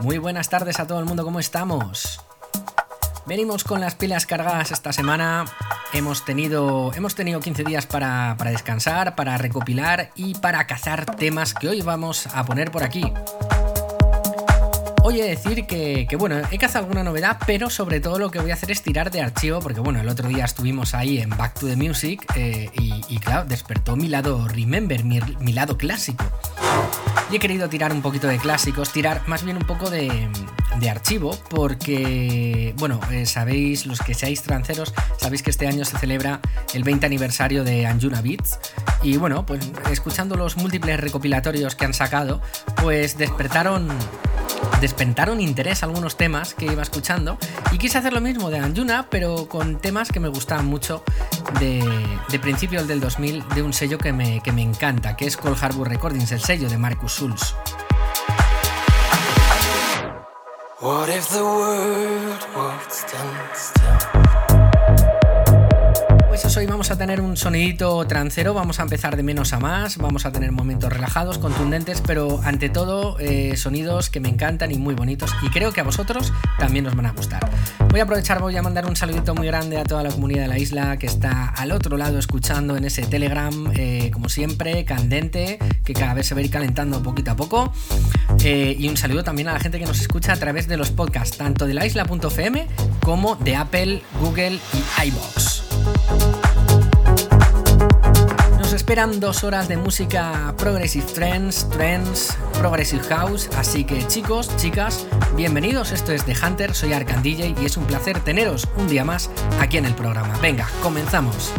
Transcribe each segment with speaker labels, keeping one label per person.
Speaker 1: Muy buenas tardes a todo el mundo, ¿cómo estamos? Venimos con las pilas cargadas esta semana. Hemos tenido, hemos tenido 15 días para, para descansar, para recopilar y para cazar temas que hoy vamos a poner por aquí. Oye, decir que, bueno, he cazado alguna novedad, pero sobre todo lo que voy a hacer es tirar de archivo, porque bueno, el otro día estuvimos ahí en Back to the Music eh, y, claro, despertó mi lado Remember, mi, lado clásico. Y he querido tirar un poquito de clásicos, tirar más bien un poco de, archivo, porque, bueno, eh, sabéis, los que seáis tranceros, sabéis que este año se celebra el 20 aniversario de Anjuna Beats. Y bueno, pues escuchando los múltiples recopilatorios que han sacado, pues despertaron despentaron interés algunos temas que iba escuchando y quise hacer lo mismo de Anjuna, pero con temas que me gustaban mucho de, de principios del 2000 de un sello que me, que me encanta, que es Cold Harbor Recordings, el sello de Marcus Schulz. What if the world would stand still? Pues hoy vamos a tener un sonidito trancero, vamos a empezar de menos a más, vamos a tener momentos relajados, contundentes, pero ante todo eh, sonidos que me encantan y muy bonitos y creo que a vosotros también os van a gustar. Voy a aprovechar, voy a mandar un saludito muy grande a toda la comunidad de la isla que está al otro lado escuchando en ese Telegram, eh, como siempre, candente, que cada vez se va a ir calentando poquito a poco. Eh, y un saludo también a la gente que nos escucha a través de los podcasts, tanto de la isla.fm como de Apple, Google y iBox. Nos esperan dos horas de música Progressive Trends, Trends, Progressive House, así que chicos, chicas, bienvenidos, esto es The Hunter, soy Arcan DJ y es un placer teneros un día más aquí en el programa. Venga, comenzamos.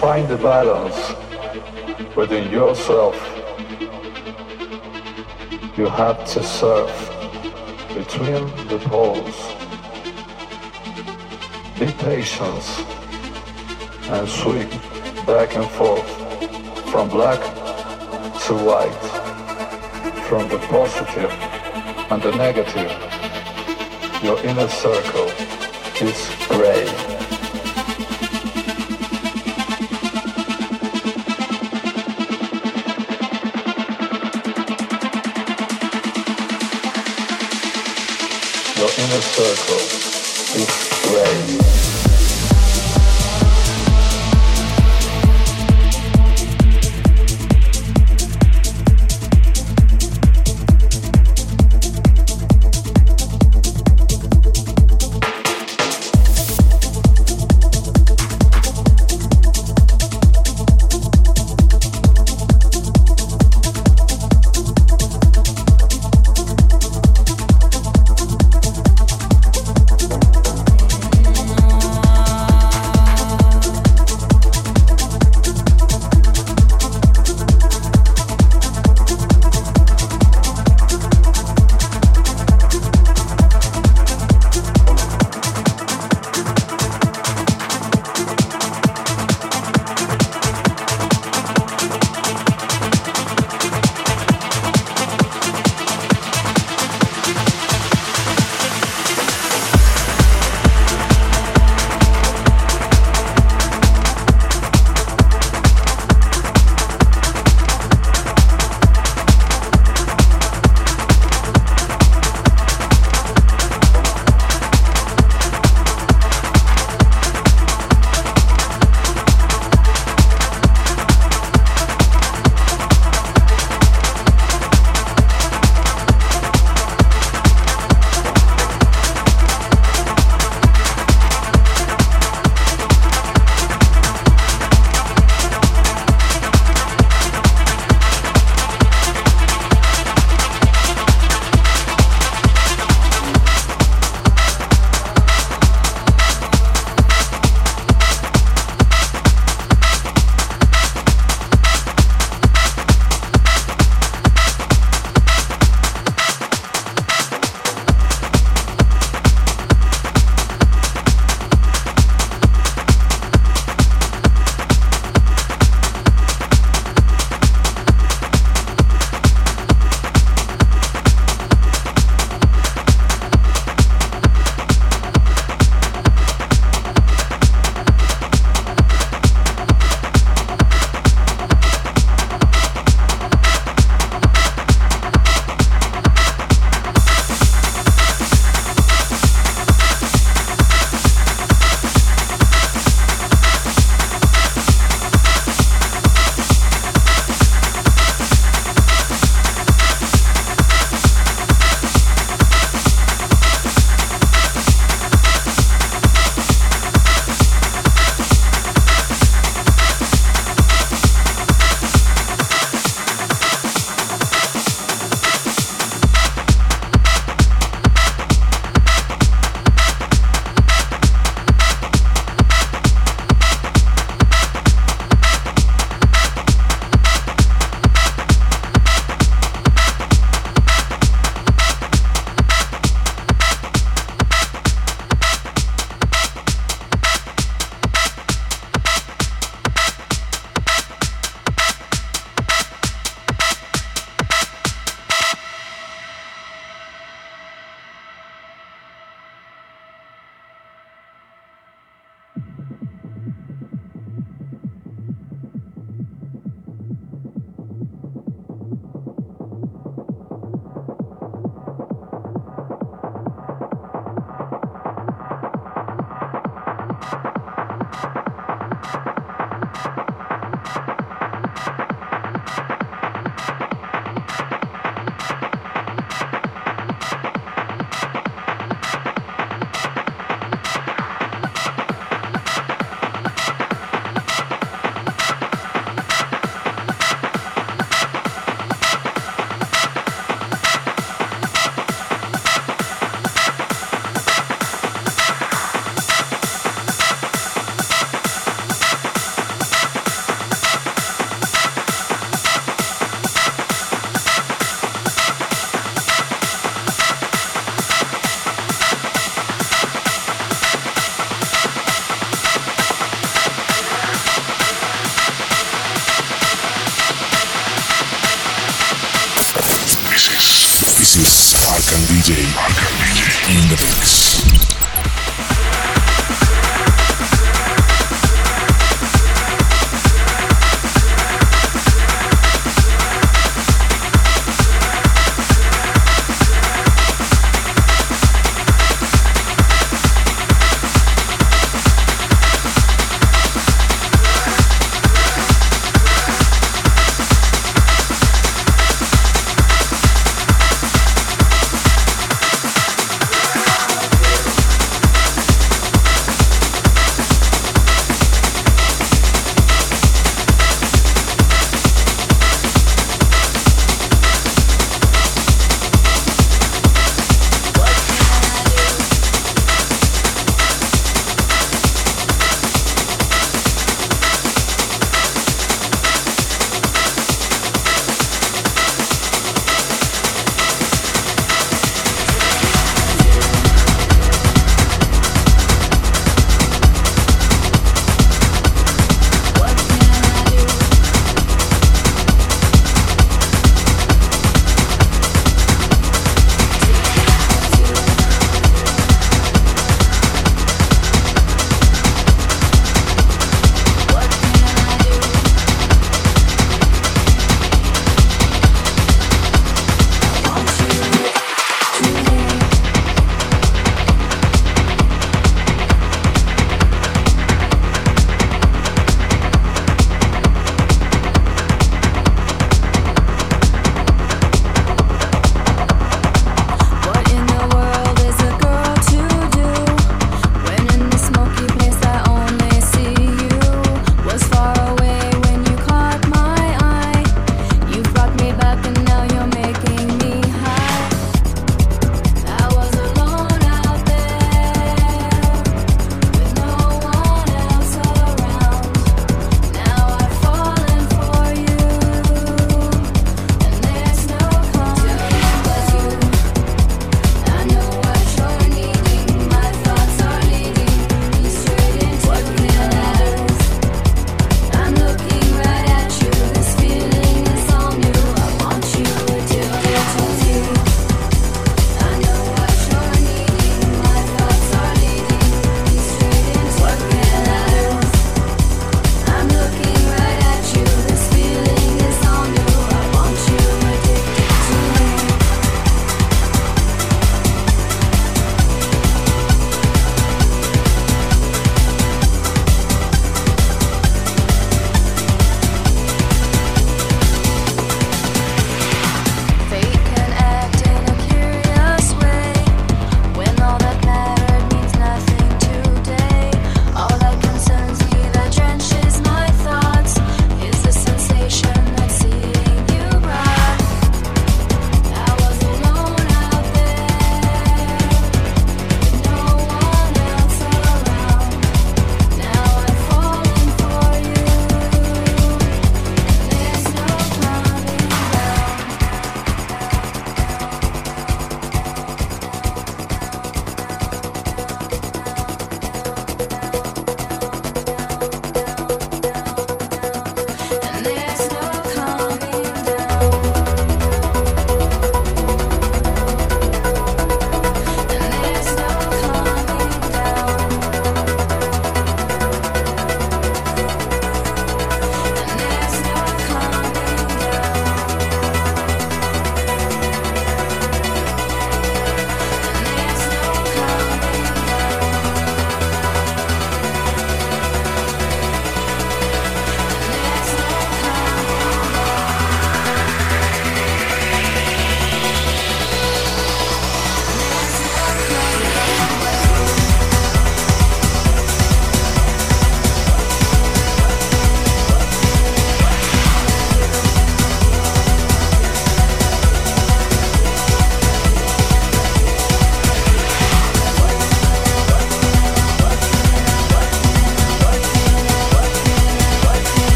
Speaker 2: Find the balance within yourself. You have to surf between the poles. Be patient and swing back and forth from black to white, from the positive and the negative. Your inner circle is gray. Circle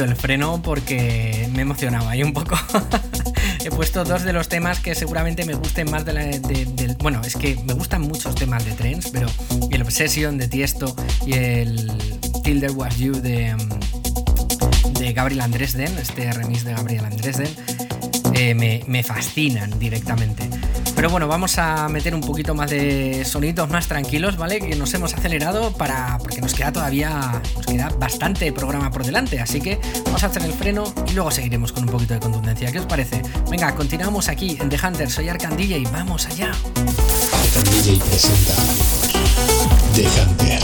Speaker 1: el freno porque me emocionaba ahí un poco. He puesto dos de los temas que seguramente me gusten más de. Bueno, es que me gustan muchos temas de Trends, pero el Obsession de Tiesto y el Till There Was You de, de Gabriel Andresden, este remix de Gabriel Andresden, eh, me, me fascinan directamente. Pero bueno, vamos a meter un poquito más de sonidos más tranquilos, ¿vale? Que nos hemos acelerado para. porque nos queda todavía. nos queda bastante programa por delante. Así que vamos a hacer el freno y luego seguiremos con un poquito de contundencia. ¿Qué os parece? Venga, continuamos aquí en The Hunter. Soy Arcan DJ y vamos allá.
Speaker 3: Arcan DJ presenta The Hunter.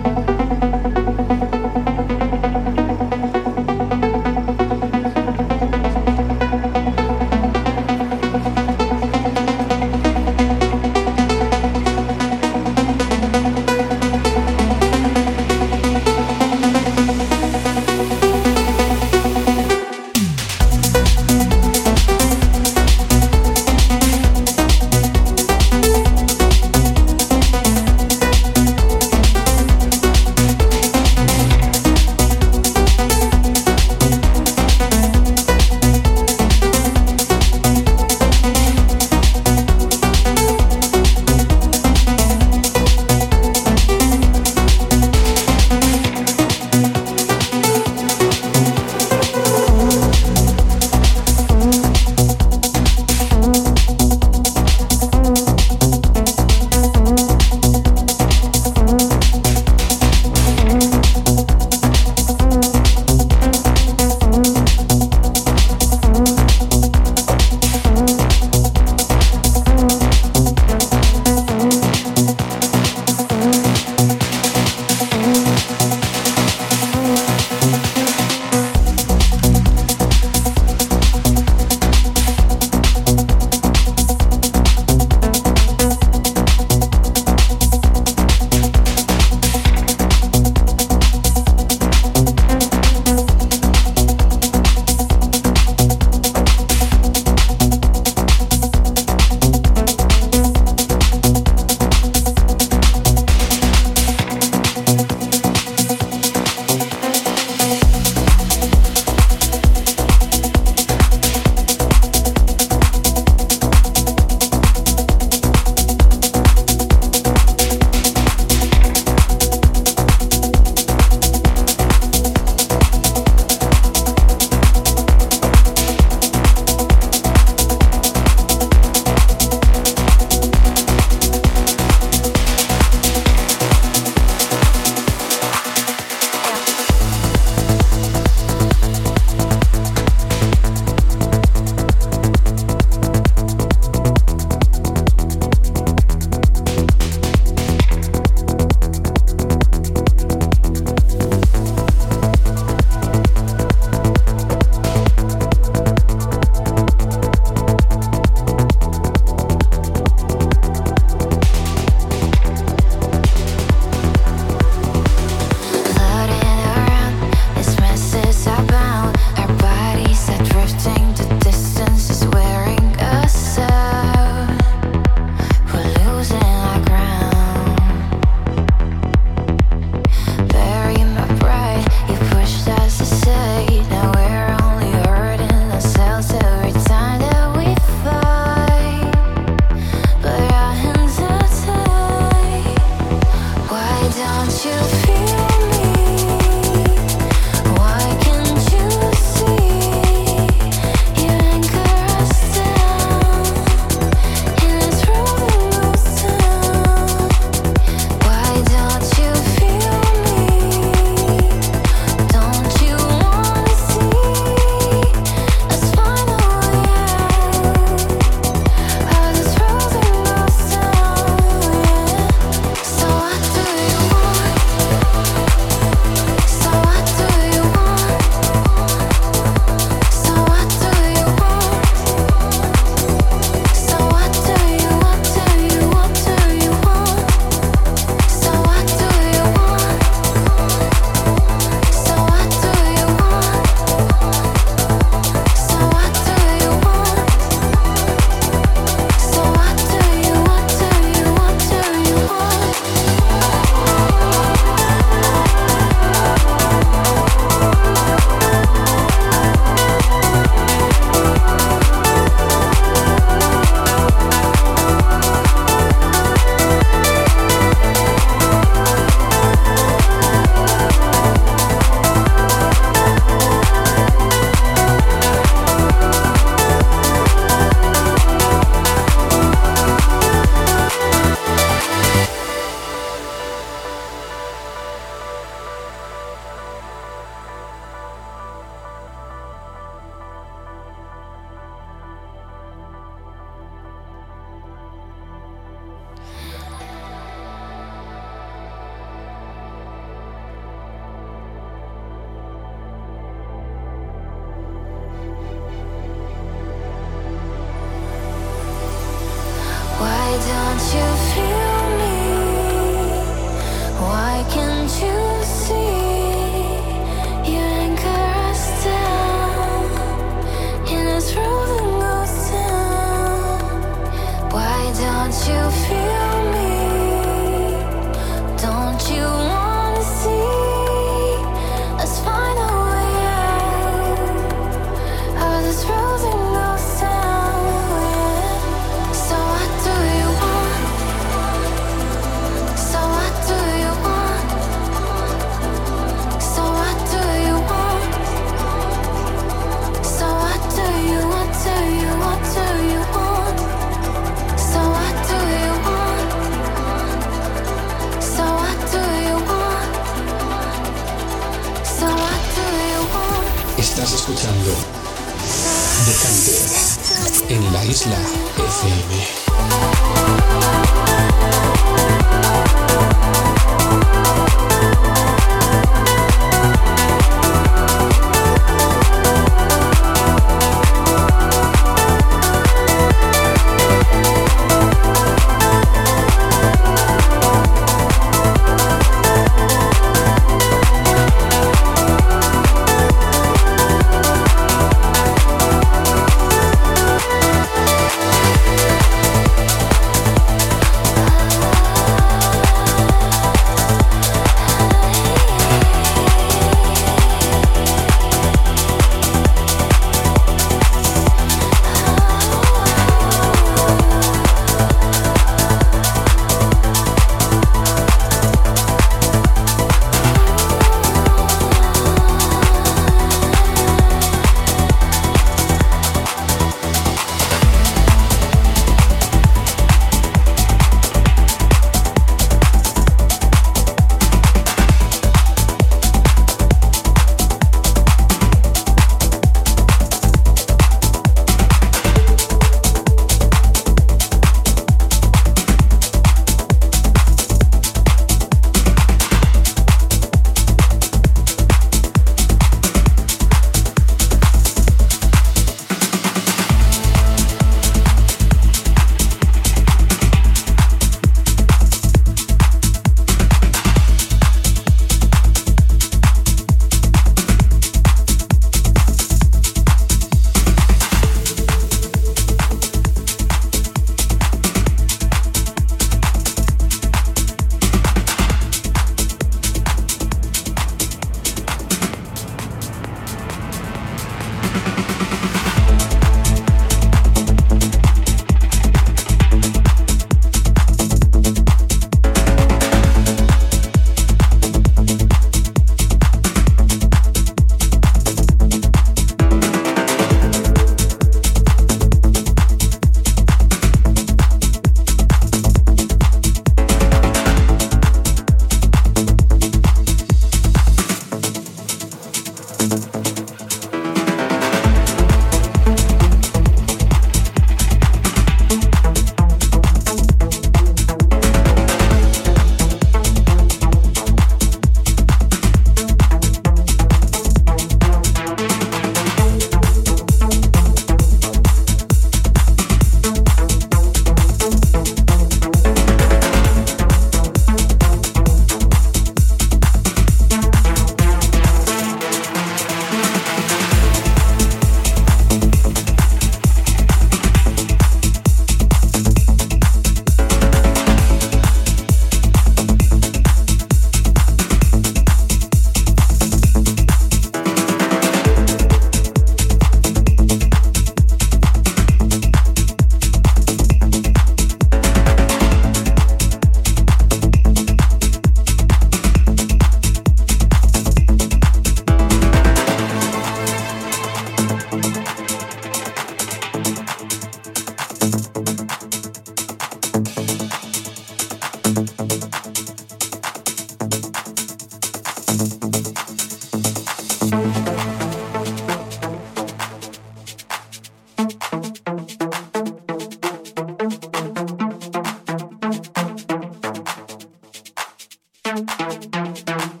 Speaker 4: down, down.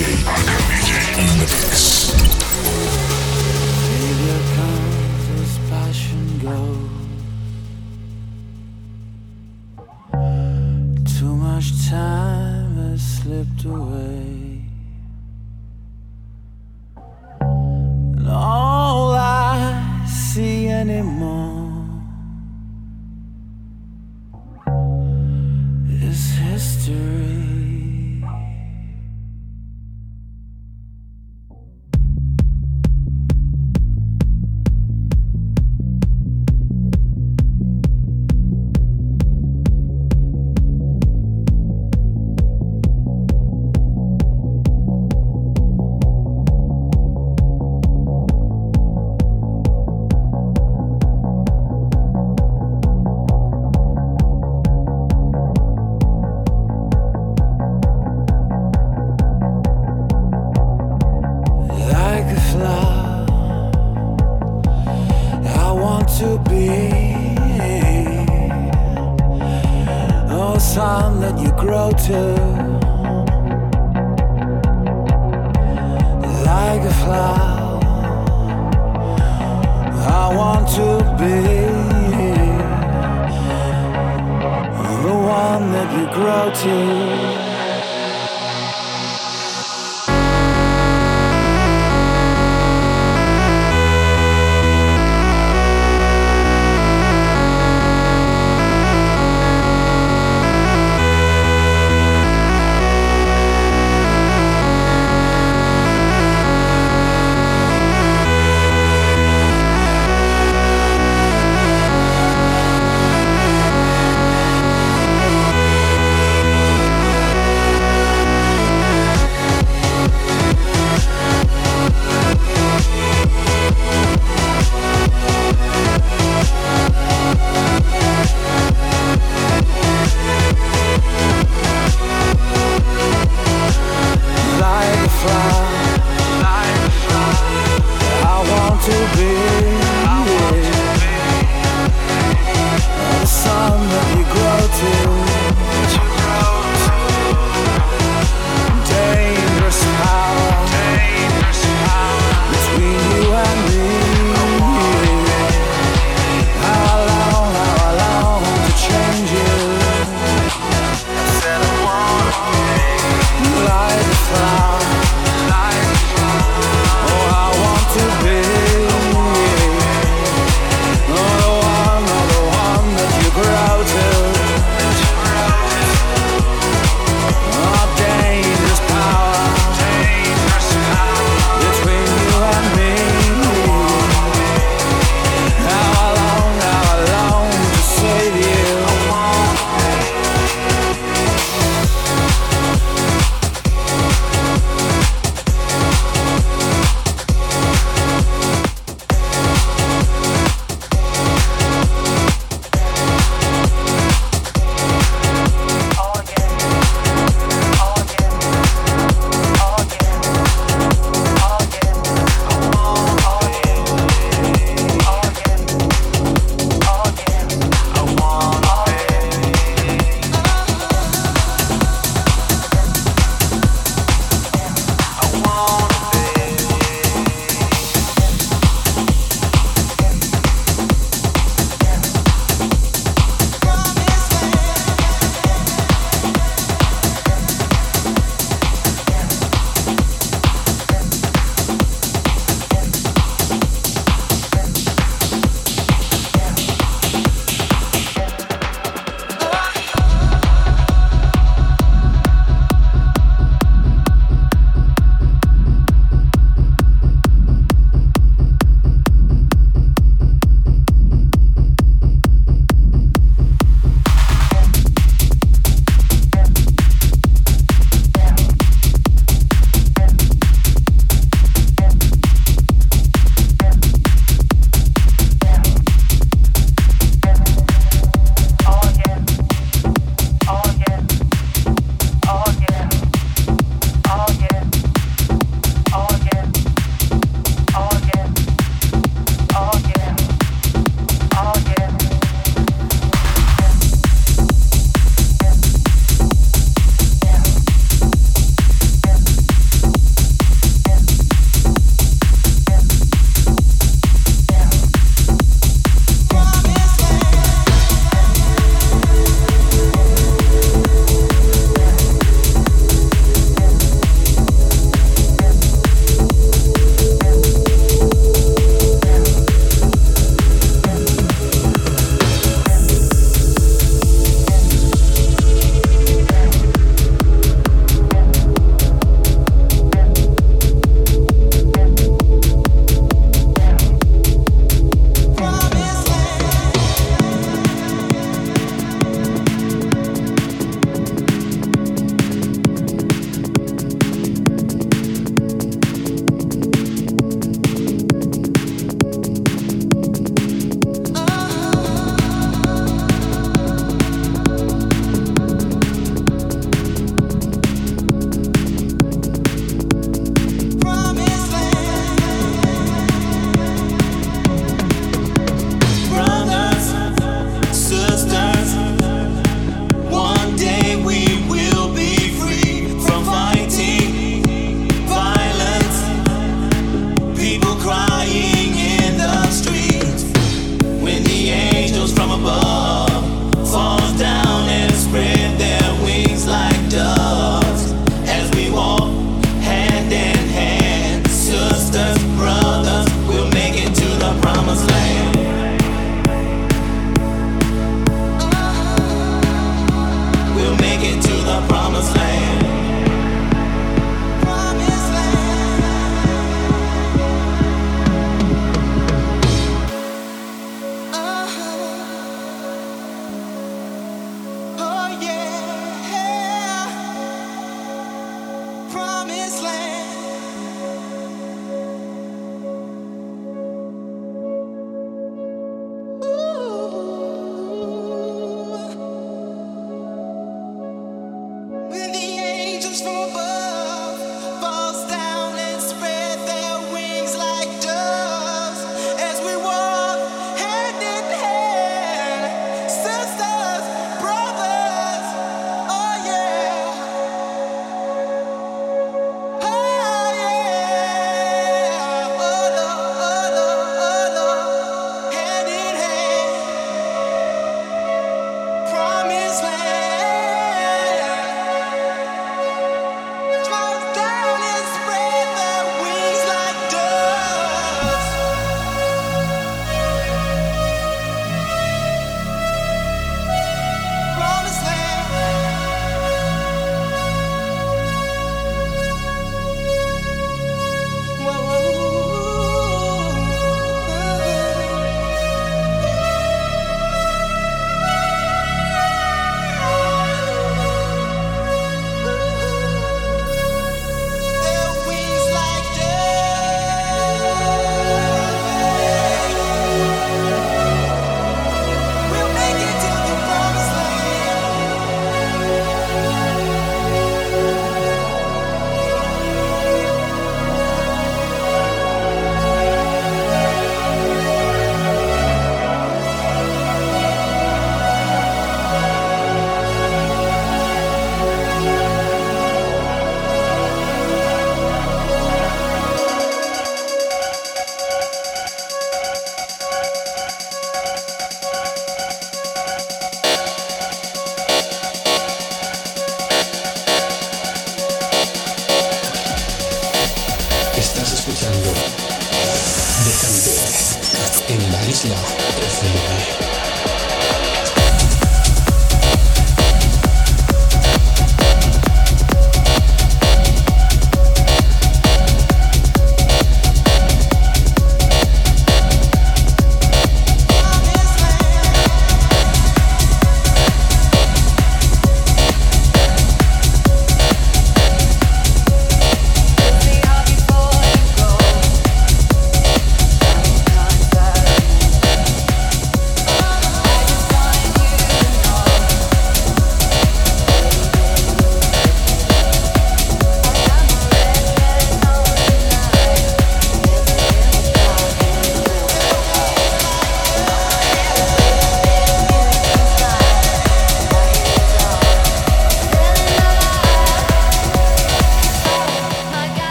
Speaker 4: DJ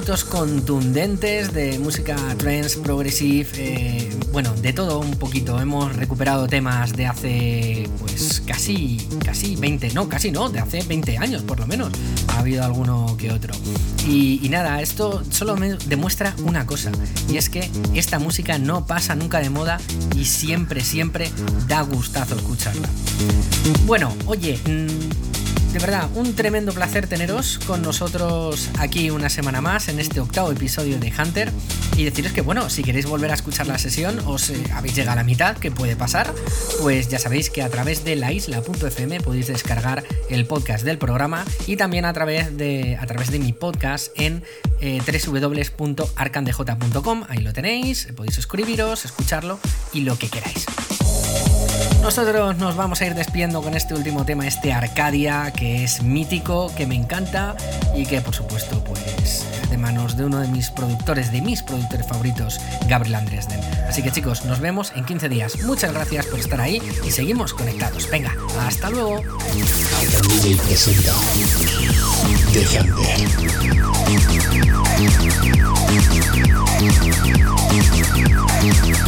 Speaker 1: minutos contundentes de música trance, progressive, eh, bueno, de todo un poquito. Hemos recuperado temas de hace pues casi, casi 20, no, casi no, de hace 20 años por lo menos. Ha habido alguno que otro. Y, nada, esto solo me demuestra una cosa, y es que esta música no pasa nunca de moda y siempre, siempre da gustazo escucharla. Bueno, oye, mm, de verdad, un tremendo placer teneros con nosotros aquí una semana más en este octavo episodio de Hunter. Y deciros que bueno, si queréis volver a escuchar la sesión, os eh, habéis llegado a la mitad, que puede pasar, pues ya sabéis que a través de laisla.fm podéis descargar el podcast del programa y también a través de, a través de mi podcast en eh, www.arcandej.com, ahí lo tenéis, podéis suscribiros, escucharlo y lo que queráis. Nosotros nos vamos a ir despidiendo con este último tema, este Arcadia, que es mítico, que me encanta y que por supuesto pues de manos de uno de mis productores, de mis productores favoritos, Gabriel Andresden. Así que chicos, nos vemos en 15 días. Muchas gracias por estar ahí y seguimos conectados. Venga, hasta luego.
Speaker 3: Thank